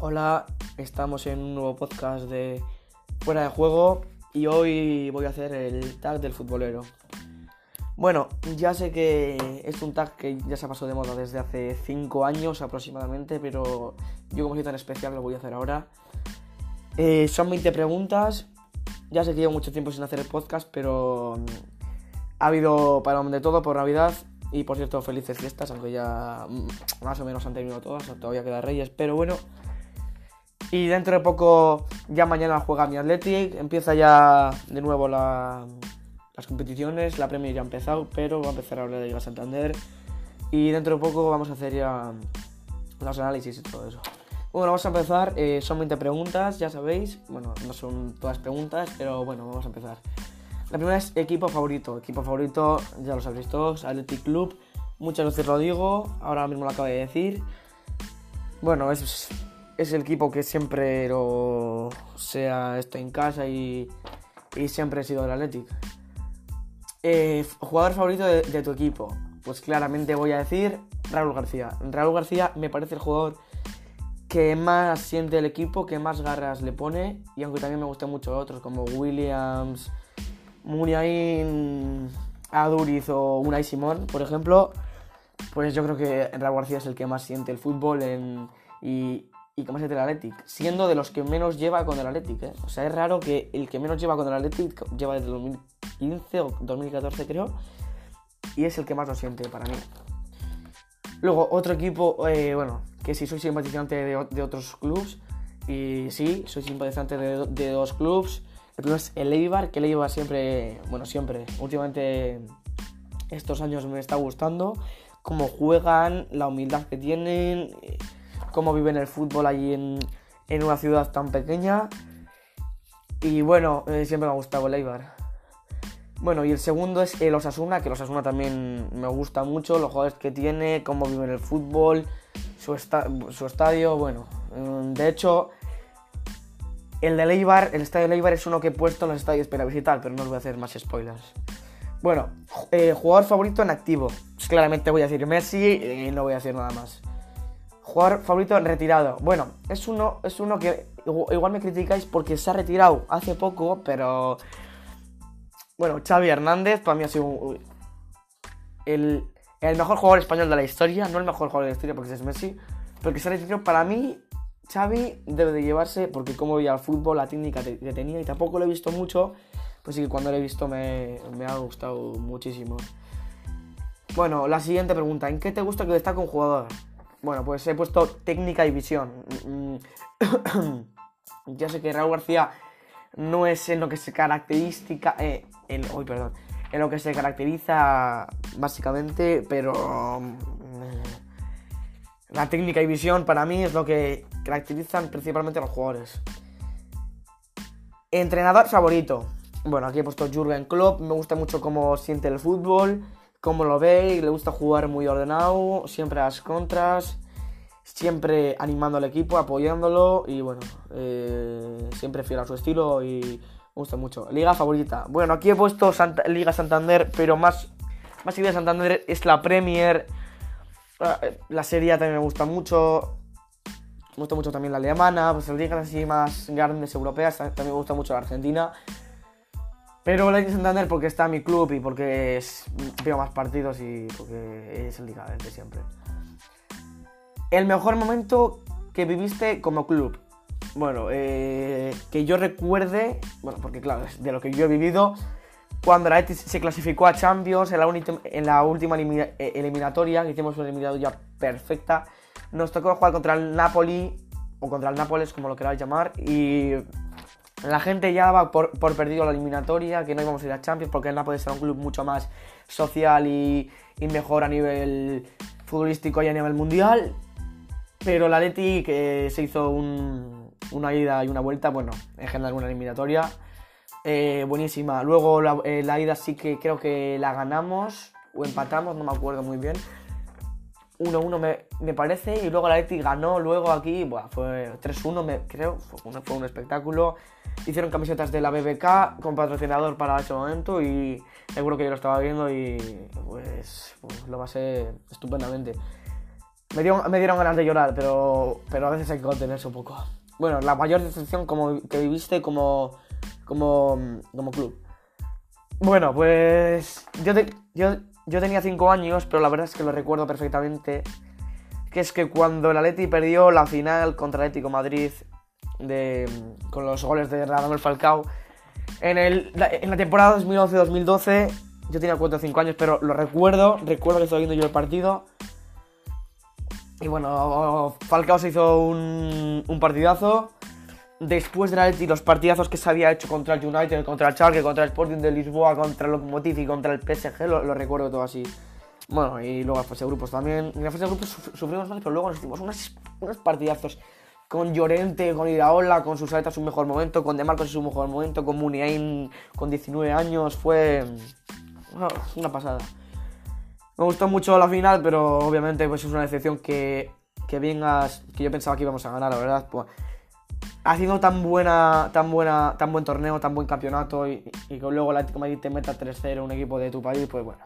Hola, estamos en un nuevo podcast de Fuera de Juego y hoy voy a hacer el tag del futbolero. Bueno, ya sé que es un tag que ya se pasó de moda desde hace 5 años aproximadamente, pero yo como soy tan especial lo voy a hacer ahora. Eh, son 20 preguntas, ya sé que llevo mucho tiempo sin hacer el podcast, pero ha habido para de todo por Navidad y por cierto felices fiestas, aunque ya mm, más o menos han terminado todas, todavía queda Reyes, pero bueno. Y dentro de poco, ya mañana juega mi Athletic, empieza ya de nuevo las competiciones, la Premier ya ha empezado, pero va a empezar ahora la Liga Santander. Y dentro de poco vamos a hacer ya los análisis y todo eso. Bueno, vamos a empezar, eh, son 20 preguntas, ya sabéis, bueno, no son todas preguntas, pero bueno, vamos a empezar. La primera es equipo favorito, equipo favorito, ya lo sabéis todos, Athletic Club, muchas veces lo digo, ahora mismo lo acabo de decir. Bueno, es es el equipo que siempre lo sea, estoy en casa y, siempre he sido el Athletic. Eh, jugador favorito de, tu equipo. Pues claramente voy a decir Raúl García. Raúl García me parece el jugador que más siente el equipo, que más garras le pone. Y aunque también me gustan mucho otros como Williams, Muniain, Aduriz o Unai Simón, por ejemplo, pues yo creo que Raúl García es el que más siente el fútbol y, y que más es del Athletic, siendo de los que menos lleva con el Athletic. ¿eh? O sea, es raro que el que menos lleva con el Athletic lleva desde 2015 o 2014 creo, y es el que más lo siente para mí. Luego, otro equipo, eh, bueno, que si soy simpatizante de, otros clubes, y sí, soy simpatizante de, dos clubes. El primero es el Eibar, que el Eibar siempre, bueno, siempre, últimamente estos años me está gustando, cómo juegan, la humildad que tienen cómo viven el fútbol allí en, una ciudad tan pequeña. Y bueno, eh, siempre me ha gustado el Eibar. Bueno, y el segundo es el Osasuna, que el Osasuna también me gusta mucho, los jugadores que tiene, cómo viven el fútbol, su, su estadio, bueno. Mm, de hecho, el de Eibar, el estadio de Eibar es uno que he puesto en los estadios para visitar, pero no os voy a hacer más spoilers. Bueno, eh, jugador favorito en activo. Pues claramente voy a decir Messi y no voy a decir nada más. Jugador favorito retirado. Bueno, es uno, es uno que igual me criticáis porque se ha retirado hace poco, pero. Bueno, Xavi Hernández para mí ha sido el, mejor jugador español de la historia. No el mejor jugador de la historia porque es Messi, pero que se ha retirado. Para mí, Xavi debe de llevarse porque como veía el fútbol, la técnica que tenía y tampoco lo he visto mucho. Pues sí que cuando lo he visto me, me ha gustado muchísimo. Bueno, la siguiente pregunta. ¿En qué te gusta que destaque un jugador? Bueno, pues he puesto técnica y visión. ya sé que Raúl García no es en lo que se caracteriza. Eh, en, perdón. En lo que se caracteriza básicamente, pero. Mm, la técnica y visión para mí es lo que caracterizan principalmente a los jugadores. Entrenador favorito. Bueno, aquí he puesto Jurgen Klopp. Me gusta mucho cómo siente el fútbol como lo veis, le gusta jugar muy ordenado, siempre a las contras, siempre animando al equipo, apoyándolo y bueno, eh, siempre fiel a su estilo y me gusta mucho. Liga favorita. Bueno, aquí he puesto Liga Santander, pero más, más que Liga Santander es la Premier. Ah, la serie también me gusta mucho. Me gusta mucho también la alemana, pues las ligas así más grandes europeas, también me gusta mucho la Argentina. Pero la Santander porque está mi club y porque veo más partidos y porque es el Liga de siempre. El mejor momento que viviste como club. Bueno, eh, que yo recuerde, bueno, porque claro, es de lo que yo he vivido, cuando la Etis se clasificó a Champions en la, en la última eh, eliminatoria, que hicimos una eliminatoria perfecta, nos tocó jugar contra el Napoli, o contra el Nápoles, como lo queráis llamar, y la gente ya daba por, perdido la eliminatoria, que no íbamos a ir a Champions, porque el Napoli era un club mucho más social y, mejor a nivel futbolístico y a nivel mundial. Pero la Leti, que se hizo una ida y una vuelta, bueno, en general una eliminatoria, eh, buenísima. Luego la, eh, la, ida sí que creo que la ganamos o empatamos, no me acuerdo muy bien. 1-1 me, parece, y luego la Leti ganó luego aquí, bueno, fue 3-1 me, creo, fue un, espectáculo. Hicieron camisetas de la BBK con patrocinador para ese momento y seguro que yo lo estaba viendo y pues, pues lo pasé estupendamente. Me dieron, me dieron ganas de llorar, pero, pero a veces hay que contenerse un poco. Bueno, la mayor decepción como, que viviste como, como, como club. Bueno, pues yo, yo, yo tenía 5 años, pero la verdad es que lo recuerdo perfectamente. Que es que cuando el Atleti perdió la final contra el Atlético Madrid con los goles de Radamel Falcao, en, el, en la temporada 2011-2012 yo tenía 4 o 5 años, pero lo recuerdo, recuerdo que estaba viendo yo el partido. Y bueno, Falcao se hizo un, un partidazo. Después de la y los partidazos que se había hecho contra el United, contra el Schalke, contra el Sporting de Lisboa, contra el Lokomotiv y contra el PSG, lo, recuerdo todo así. Bueno, y luego la fase de grupos también. En la fase de grupos sufrimos más, pero luego nos hicimos unos partidazos con Llorente, con Iraola, con Susareta su mejor momento, con De Marcos su mejor momento, con Muniain con 19 años. Fue una pasada. Me gustó mucho la final, pero obviamente pues es una decepción que, que vengas, que yo pensaba que íbamos a ganar, la verdad. Pues, haciendo tan buena, tan buena, tan buen torneo, tan buen campeonato y, que luego el Atlético Madrid te meta 3-0 un equipo de tu país, pues bueno.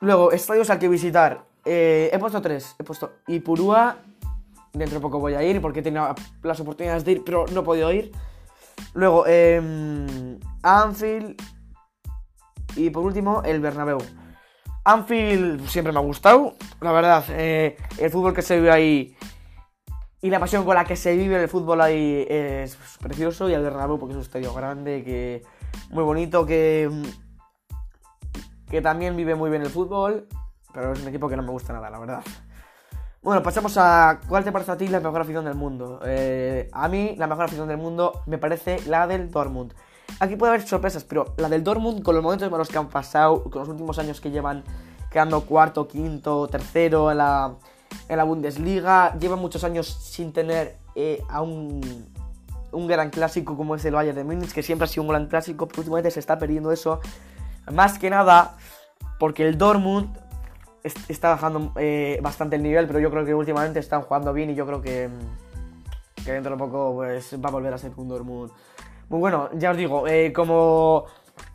Luego, estadios al que visitar. Eh, he puesto tres. He puesto Ipurúa. Dentro de poco voy a ir porque he tenido las oportunidades de ir, pero no he podido ir. Luego, eh, Anfield y por último, el Bernabéu. Anfield siempre me ha gustado, la verdad. Eh, el fútbol que se vive ahí y la pasión con la que se vive el fútbol ahí es precioso. Y el Bernabéu porque es un estadio grande, que muy bonito, que, que también vive muy bien el fútbol. Pero es un equipo que no me gusta nada, la verdad. Bueno, pasamos a cuál te parece a ti la mejor afición del mundo. Eh, a mí la mejor afición del mundo me parece la del Dortmund. Aquí puede haber sorpresas, pero la del Dortmund, con los momentos malos que han pasado, con los últimos años que llevan quedando cuarto, quinto, tercero en la, en la Bundesliga, llevan muchos años sin tener eh, a un, gran clásico como es el Bayern de Múnich, que siempre ha sido un gran clásico, pero últimamente se está perdiendo eso. Más que nada porque el Dortmund está bajando eh, bastante el nivel, pero yo creo que últimamente están jugando bien y yo creo que, que dentro de poco pues, va a volver a ser un Dortmund muy bueno, ya os digo, eh, como,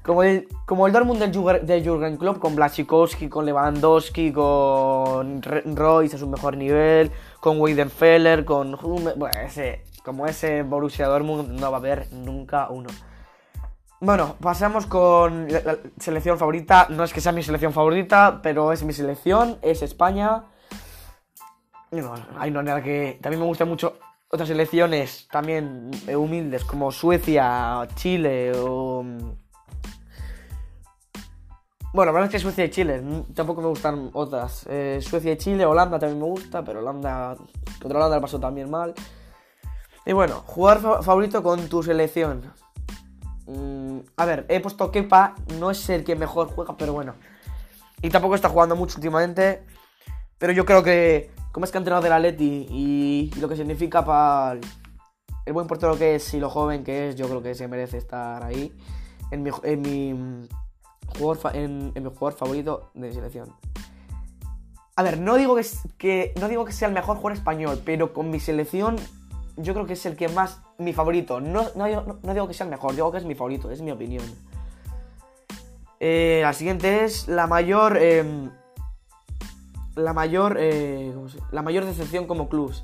como, el, como el Dortmund del, del Jurgen Klopp, con Blaszczykowski, con Lewandowski, con Royce a su mejor nivel, con Weidenfeller, con bueno, ese, como ese Borussia Dortmund no va a haber nunca uno. Bueno, pasamos con la, selección favorita. No es que sea mi selección favorita, pero es mi selección, es España. No, hay no nada que. También me gusta mucho otras selecciones también eh, humildes como Suecia, Chile o... Bueno, la verdad es que Suecia y Chile, tampoco me gustan otras. Eh, Suecia y Chile, Holanda también me gusta, pero Holanda, contra Holanda le pasó también mal. Y bueno, jugar favorito con tu selección. Mm, a ver, he puesto Kepa, no es el que mejor juega, pero bueno. Y tampoco está jugando mucho últimamente. Pero yo creo que como es que del Atleti y, y lo que significa para el buen portero que es y lo joven que es, yo creo que se merece estar ahí en mi, mi, jugador, en, mi jugador favorito de selección. A ver, no digo que, no digo que sea el mejor jugador español, pero con mi selección yo creo que es el que más mi favorito. No, no, digo que sea el mejor, digo que es mi favorito, es mi opinión. Eh, la siguiente es la mayor... Em, la mayor, eh, la mayor decepción como clubs.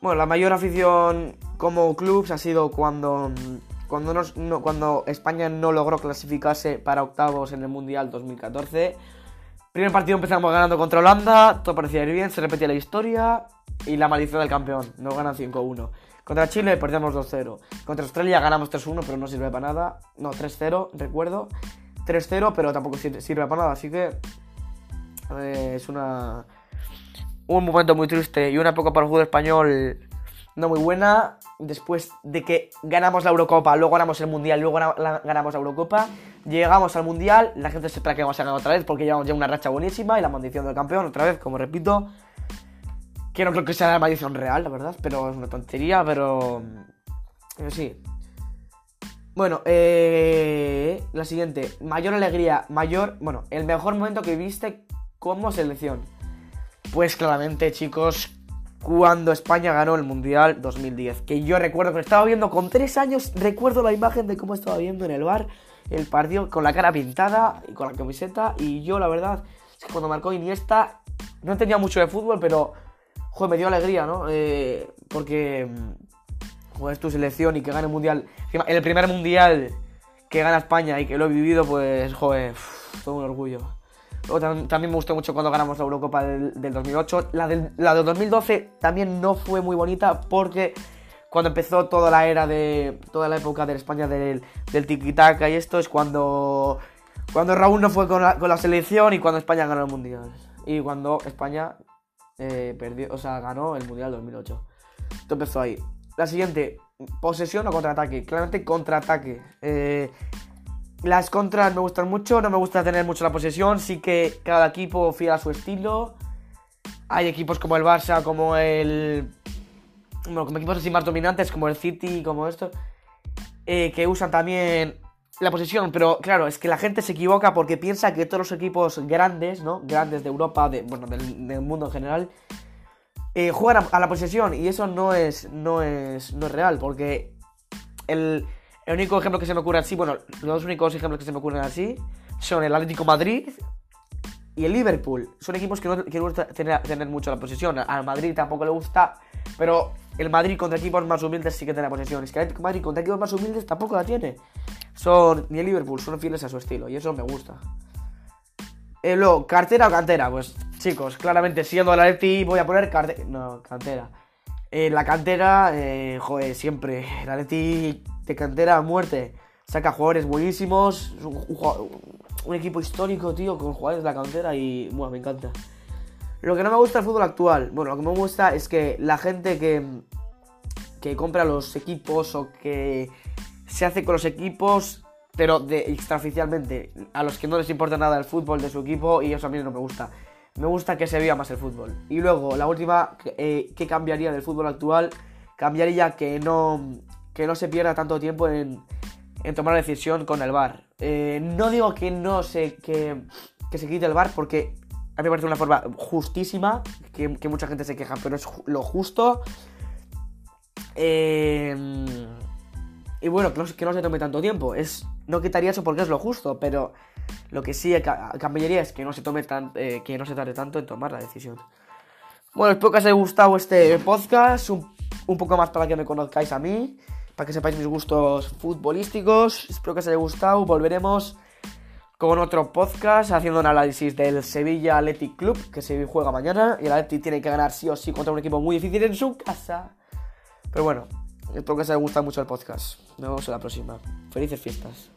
Bueno, la mayor afición como clubs ha sido cuando, cuando, España no logró clasificarse para octavos en el Mundial 2014. Primer partido empezamos ganando contra Holanda, todo parecía ir bien, se repetía la historia y la maldición del campeón, nos ganan 5-1. Contra Chile perdemos 2-0. Contra Australia ganamos 3-1, pero no sirve para nada. No, 3-0, recuerdo. 3-0, pero tampoco sirve para nada, así que es una un momento muy triste y una época para el fútbol español no muy buena. Después de que ganamos la Eurocopa, luego ganamos el Mundial, luego ganamos la Eurocopa, llegamos al Mundial, la gente se espera que vamos a ganar otra vez porque llevamos ya una racha buenísima y la maldición del campeón otra vez, como repito. Que no creo que sea la maldición real, la verdad, pero es una tontería, pero... pero sí. Bueno, eh, la siguiente. Mayor alegría, mayor... Bueno, el mejor momento que viste como selección? Pues claramente, chicos, cuando España ganó el Mundial 2010. Que yo recuerdo que estaba viendo con tres años, recuerdo la imagen de cómo estaba viendo en el bar el partido con la cara pintada y con la camiseta. Y yo, la verdad, es que cuando marcó Iniesta, no entendía mucho de fútbol, pero joder, me dio alegría, ¿no? Eh, porque joder, es tu selección y que gane el mundial. El primer mundial que gana España y que lo he vivido, pues, joder, todo un orgullo. También, me gustó mucho cuando ganamos la Eurocopa del, 2008. La del, la del 2012 también no fue muy bonita porque cuando empezó toda la era de. toda la época de España del, del tiki-taka y esto es cuando. Cuando Raúl no fue con la, con la selección y cuando España ganó el mundial. Y cuando España eh, perdió, o sea, ganó el mundial 2008. Esto empezó ahí. La siguiente, posesión o contraataque. Claramente contraataque. Eh, las contras me gustan mucho, no me gusta tener mucho la posesión, sí que cada equipo fiel a su estilo. Hay equipos como el Barça, como el bueno, como equipos así más dominantes como el City, como esto, eh, que usan también la posesión, pero claro, es que la gente se equivoca porque piensa que todos los equipos grandes, ¿no? Grandes de Europa, de, bueno, del, mundo en general, eh, juegan a, la posesión y eso no es, no es, no es real, porque el, el único ejemplo que se me ocurre así, bueno, los dos únicos ejemplos que se me ocurren así son el Atlético Madrid y el Liverpool. Son equipos que no, que gusta tener, tener mucho la posesión. Al Madrid tampoco le gusta, pero el Madrid contra equipos más humildes sí que tiene la posesión. Es que el Madrid contra equipos más humildes tampoco la tiene. Son, ni el Liverpool, son fieles a su estilo y eso me gusta. Eh, luego, cartera o cantera. Pues chicos, claramente siendo el Atleti voy a poner cartera. No, cantera. En la cantera, eh, joder, siempre. El Atleti de cantera a muerte. Saca jugadores buenísimos. Un, equipo histórico, tío, con jugadores de la cantera y, bueno, me encanta. Lo que no me gusta del fútbol actual, bueno, lo que me gusta es que la gente que, que compra los equipos o que se hace con los equipos, pero de extraoficialmente, a los que no les importa nada el fútbol de su equipo y eso a mí no me gusta. Me gusta que se viva más el fútbol. Y luego, la última, eh, ¿qué cambiaría del fútbol actual? Cambiaría que no, que no se pierda tanto tiempo en, en tomar la decisión con el VAR. Eh, no digo que no se, que, que se quite el VAR porque a mí me parece una forma justísima, que, mucha gente se queja, pero es lo justo. Em, y bueno, que no, se tome tanto tiempo. Es, no quitaría eso porque es lo justo, pero lo que sí cambiaría es que no se tome tan, eh, que no se tarde tanto en tomar la decisión. Bueno, espero que os haya gustado este podcast, un, un poco más para que me conozcáis a mí, para que sepáis mis gustos futbolísticos. Espero que os haya gustado. Volveremos con otro podcast haciendo un análisis del Sevilla Athletic Club que se juega mañana y el Athletic tiene que ganar sí o sí contra un equipo muy difícil en su casa. Pero bueno, espero que os haya gustado mucho el podcast. Nos vemos en la próxima. Felices fiestas.